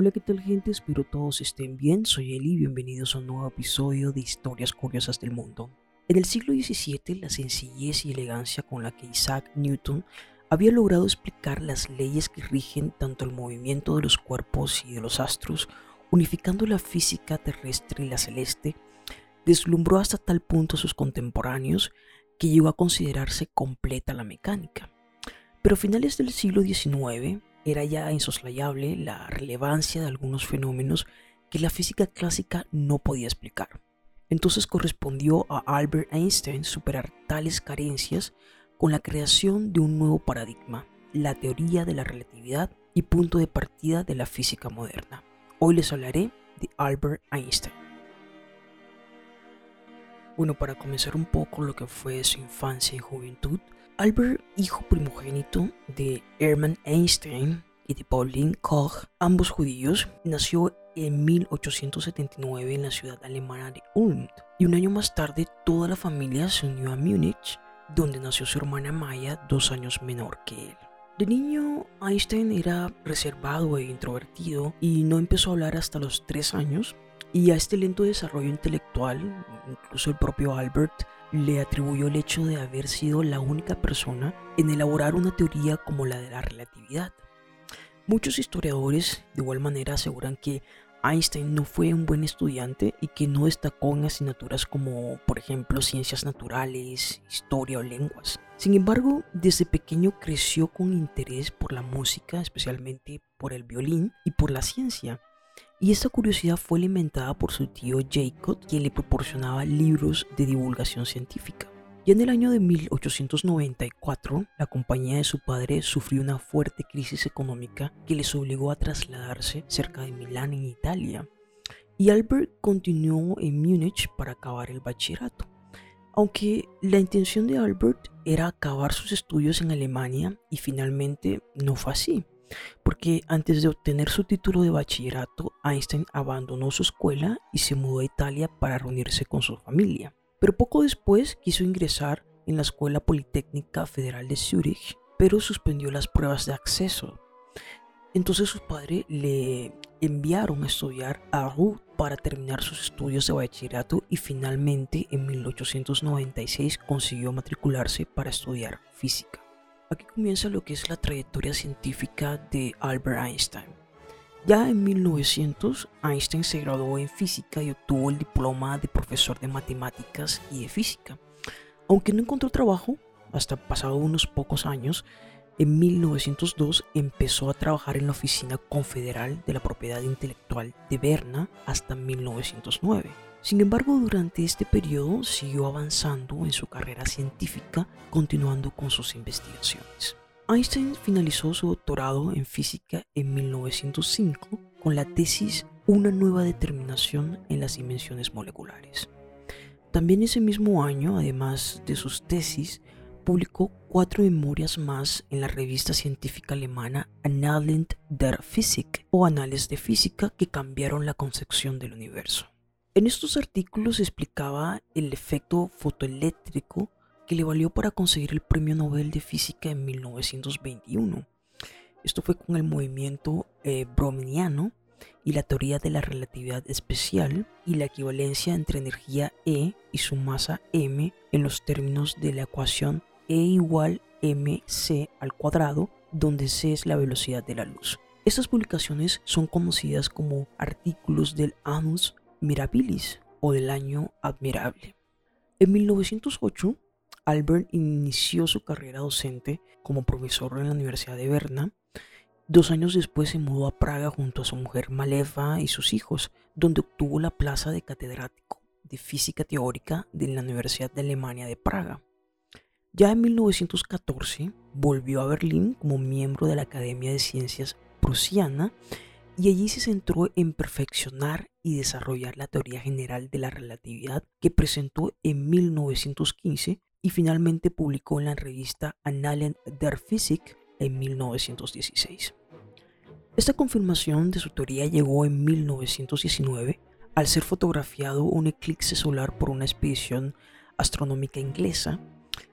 Hola, ¿qué tal gente? Espero todos estén bien. Soy Eli y bienvenidos a un nuevo episodio de Historias Curiosas del Mundo. En el siglo XVII, la sencillez y elegancia con la que Isaac Newton había logrado explicar las leyes que rigen tanto el movimiento de los cuerpos y de los astros, unificando la física terrestre y la celeste, deslumbró hasta tal punto a sus contemporáneos que llegó a considerarse completa la mecánica. Pero a finales del siglo XIX, era ya insoslayable la relevancia de algunos fenómenos que la física clásica no podía explicar. Entonces correspondió a Albert Einstein superar tales carencias con la creación de un nuevo paradigma, la teoría de la relatividad y punto de partida de la física moderna. Hoy les hablaré de Albert Einstein. Bueno, para comenzar un poco lo que fue su infancia y juventud, Albert, hijo primogénito de Hermann Einstein y de Pauline Koch, ambos judíos, nació en 1879 en la ciudad alemana de Ulm y un año más tarde toda la familia se unió a Múnich, donde nació su hermana Maya dos años menor que él. De niño, Einstein era reservado e introvertido y no empezó a hablar hasta los tres años. Y a este lento desarrollo intelectual, incluso el propio Albert le atribuyó el hecho de haber sido la única persona en elaborar una teoría como la de la relatividad. Muchos historiadores de igual manera aseguran que Einstein no fue un buen estudiante y que no destacó en asignaturas como, por ejemplo, ciencias naturales, historia o lenguas. Sin embargo, desde pequeño creció con interés por la música, especialmente por el violín y por la ciencia y esta curiosidad fue alimentada por su tío Jacob, quien le proporcionaba libros de divulgación científica. Ya en el año de 1894, la compañía de su padre sufrió una fuerte crisis económica que les obligó a trasladarse cerca de Milán, en Italia. Y Albert continuó en Múnich para acabar el bachillerato. Aunque la intención de Albert era acabar sus estudios en Alemania y finalmente no fue así porque antes de obtener su título de bachillerato, Einstein abandonó su escuela y se mudó a Italia para reunirse con su familia. Pero poco después quiso ingresar en la Escuela Politécnica Federal de Zúrich, pero suspendió las pruebas de acceso. Entonces sus padres le enviaron a estudiar a Rouen para terminar sus estudios de bachillerato y finalmente en 1896 consiguió matricularse para estudiar física. Aquí comienza lo que es la trayectoria científica de Albert Einstein. Ya en 1900, Einstein se graduó en física y obtuvo el diploma de profesor de matemáticas y de física. Aunque no encontró trabajo, hasta pasado unos pocos años, en 1902 empezó a trabajar en la Oficina Confederal de la Propiedad Intelectual de Berna hasta 1909. Sin embargo, durante este periodo siguió avanzando en su carrera científica, continuando con sus investigaciones. Einstein finalizó su doctorado en física en 1905 con la tesis Una nueva determinación en las dimensiones moleculares. También ese mismo año, además de sus tesis, publicó cuatro memorias más en la revista científica alemana Annalen der Physik o Anales de Física que cambiaron la concepción del universo. En estos artículos explicaba el efecto fotoeléctrico que le valió para conseguir el Premio Nobel de Física en 1921. Esto fue con el movimiento eh, browniano y la teoría de la relatividad especial y la equivalencia entre energía E y su masa m en los términos de la ecuación E igual mc al cuadrado, donde c es la velocidad de la luz. Estas publicaciones son conocidas como artículos del Annus Mirabilis o del año admirable. En 1908, Albert inició su carrera docente como profesor en la Universidad de Berna. Dos años después se mudó a Praga junto a su mujer Maleva y sus hijos, donde obtuvo la plaza de catedrático de física teórica de la Universidad de Alemania de Praga. Ya en 1914 volvió a Berlín como miembro de la Academia de Ciencias Prusiana y allí se centró en perfeccionar y desarrollar la teoría general de la relatividad que presentó en 1915 y finalmente publicó en la revista Annalen der Physik en 1916. Esta confirmación de su teoría llegó en 1919 al ser fotografiado un eclipse solar por una expedición astronómica inglesa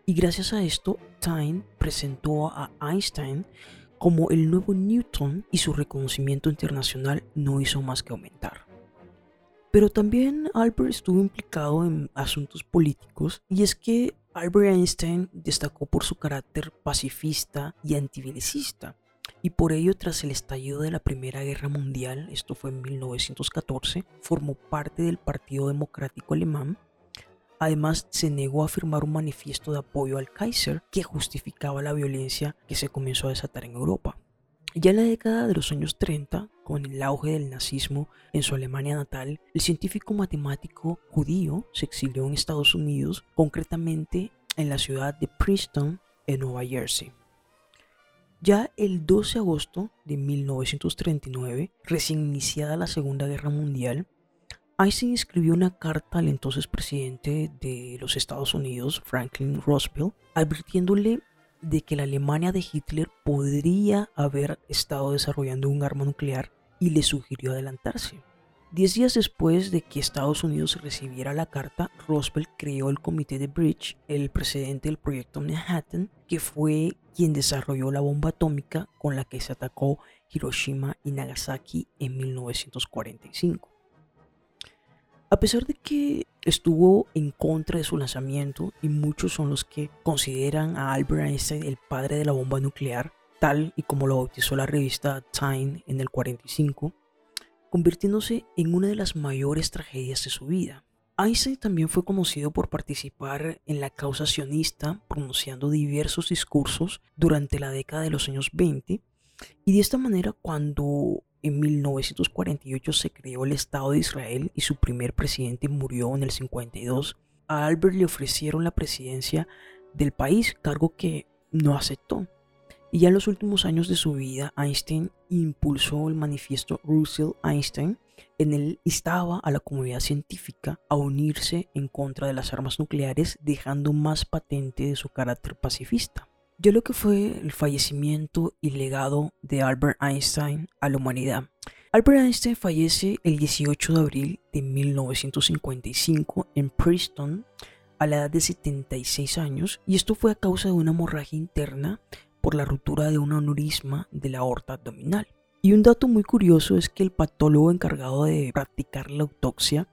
y gracias a esto Tyne presentó a Einstein como el nuevo Newton y su reconocimiento internacional no hizo más que aumentar. Pero también Albert estuvo implicado en asuntos políticos y es que Albert Einstein destacó por su carácter pacifista y antibelicista y por ello tras el estallido de la Primera Guerra Mundial, esto fue en 1914, formó parte del Partido Democrático Alemán. Además, se negó a firmar un manifiesto de apoyo al Kaiser que justificaba la violencia que se comenzó a desatar en Europa. Ya en la década de los años 30, con el auge del nazismo en su Alemania natal, el científico matemático judío se exilió en Estados Unidos, concretamente en la ciudad de Princeton, en Nueva Jersey. Ya el 12 de agosto de 1939, recién iniciada la Segunda Guerra Mundial, Einstein escribió una carta al entonces presidente de los Estados Unidos, Franklin Roosevelt, advirtiéndole de que la Alemania de Hitler podría haber estado desarrollando un arma nuclear y le sugirió adelantarse. Diez días después de que Estados Unidos recibiera la carta, Roosevelt creó el Comité de Bridge, el precedente del proyecto Manhattan, que fue quien desarrolló la bomba atómica con la que se atacó Hiroshima y Nagasaki en 1945. A pesar de que estuvo en contra de su lanzamiento y muchos son los que consideran a Albert Einstein el padre de la bomba nuclear, tal y como lo bautizó la revista Time en el 45, convirtiéndose en una de las mayores tragedias de su vida. Einstein también fue conocido por participar en la causa sionista, pronunciando diversos discursos durante la década de los años 20, y de esta manera cuando en 1948 se creó el Estado de Israel y su primer presidente murió en el 52, a Albert le ofrecieron la presidencia del país, cargo que no aceptó. Y ya en los últimos años de su vida, Einstein impulsó el manifiesto Russell-Einstein. En él instaba a la comunidad científica a unirse en contra de las armas nucleares, dejando más patente de su carácter pacifista. Ya lo que fue el fallecimiento y legado de Albert Einstein a la humanidad. Albert Einstein fallece el 18 de abril de 1955 en Princeton a la edad de 76 años y esto fue a causa de una hemorragia interna por la ruptura de un aneurisma de la aorta abdominal. Y un dato muy curioso es que el patólogo encargado de practicar la autopsia,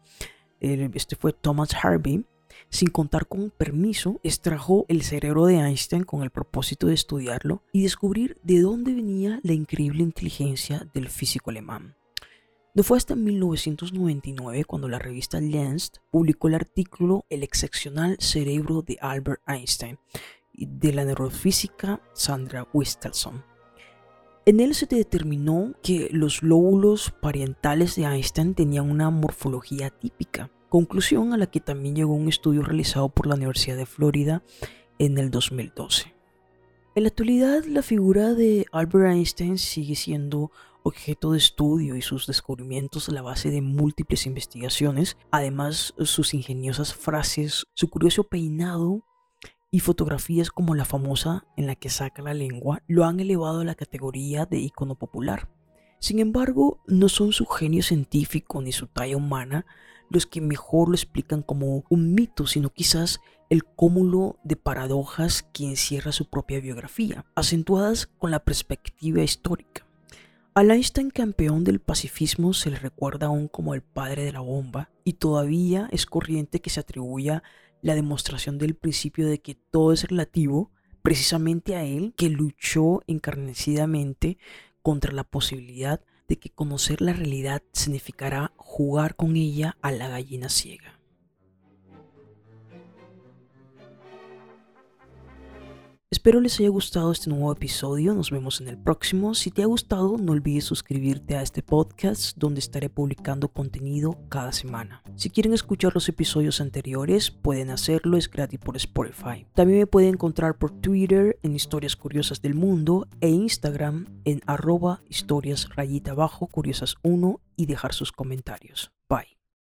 este fue Thomas Harvey, sin contar con permiso, extrajo el cerebro de Einstein con el propósito de estudiarlo y descubrir de dónde venía la increíble inteligencia del físico alemán. No fue hasta 1999 cuando la revista Lancet publicó el artículo El excepcional cerebro de Albert Einstein, de la neurofísica Sandra Wistelson. En él se determinó que los lóbulos parientales de Einstein tenían una morfología típica, conclusión a la que también llegó un estudio realizado por la Universidad de Florida en el 2012. En la actualidad, la figura de Albert Einstein sigue siendo objeto de estudio y sus descubrimientos la base de múltiples investigaciones. Además, sus ingeniosas frases, su curioso peinado y fotografías como la famosa en la que saca la lengua lo han elevado a la categoría de icono popular. Sin embargo, no son su genio científico ni su talla humana los que mejor lo explican como un mito, sino quizás el cúmulo de paradojas que encierra su propia biografía, acentuadas con la perspectiva histórica. Al Einstein campeón del pacifismo se le recuerda aún como el padre de la bomba y todavía es corriente que se atribuya la demostración del principio de que todo es relativo precisamente a él que luchó encarnecidamente contra la posibilidad que conocer la realidad significará jugar con ella a la gallina ciega. Espero les haya gustado este nuevo episodio, nos vemos en el próximo. Si te ha gustado, no olvides suscribirte a este podcast donde estaré publicando contenido cada semana. Si quieren escuchar los episodios anteriores, pueden hacerlo, es gratis por Spotify. También me pueden encontrar por Twitter en Historias Curiosas del Mundo e Instagram en arroba historias rayita abajo curiosas 1 y dejar sus comentarios.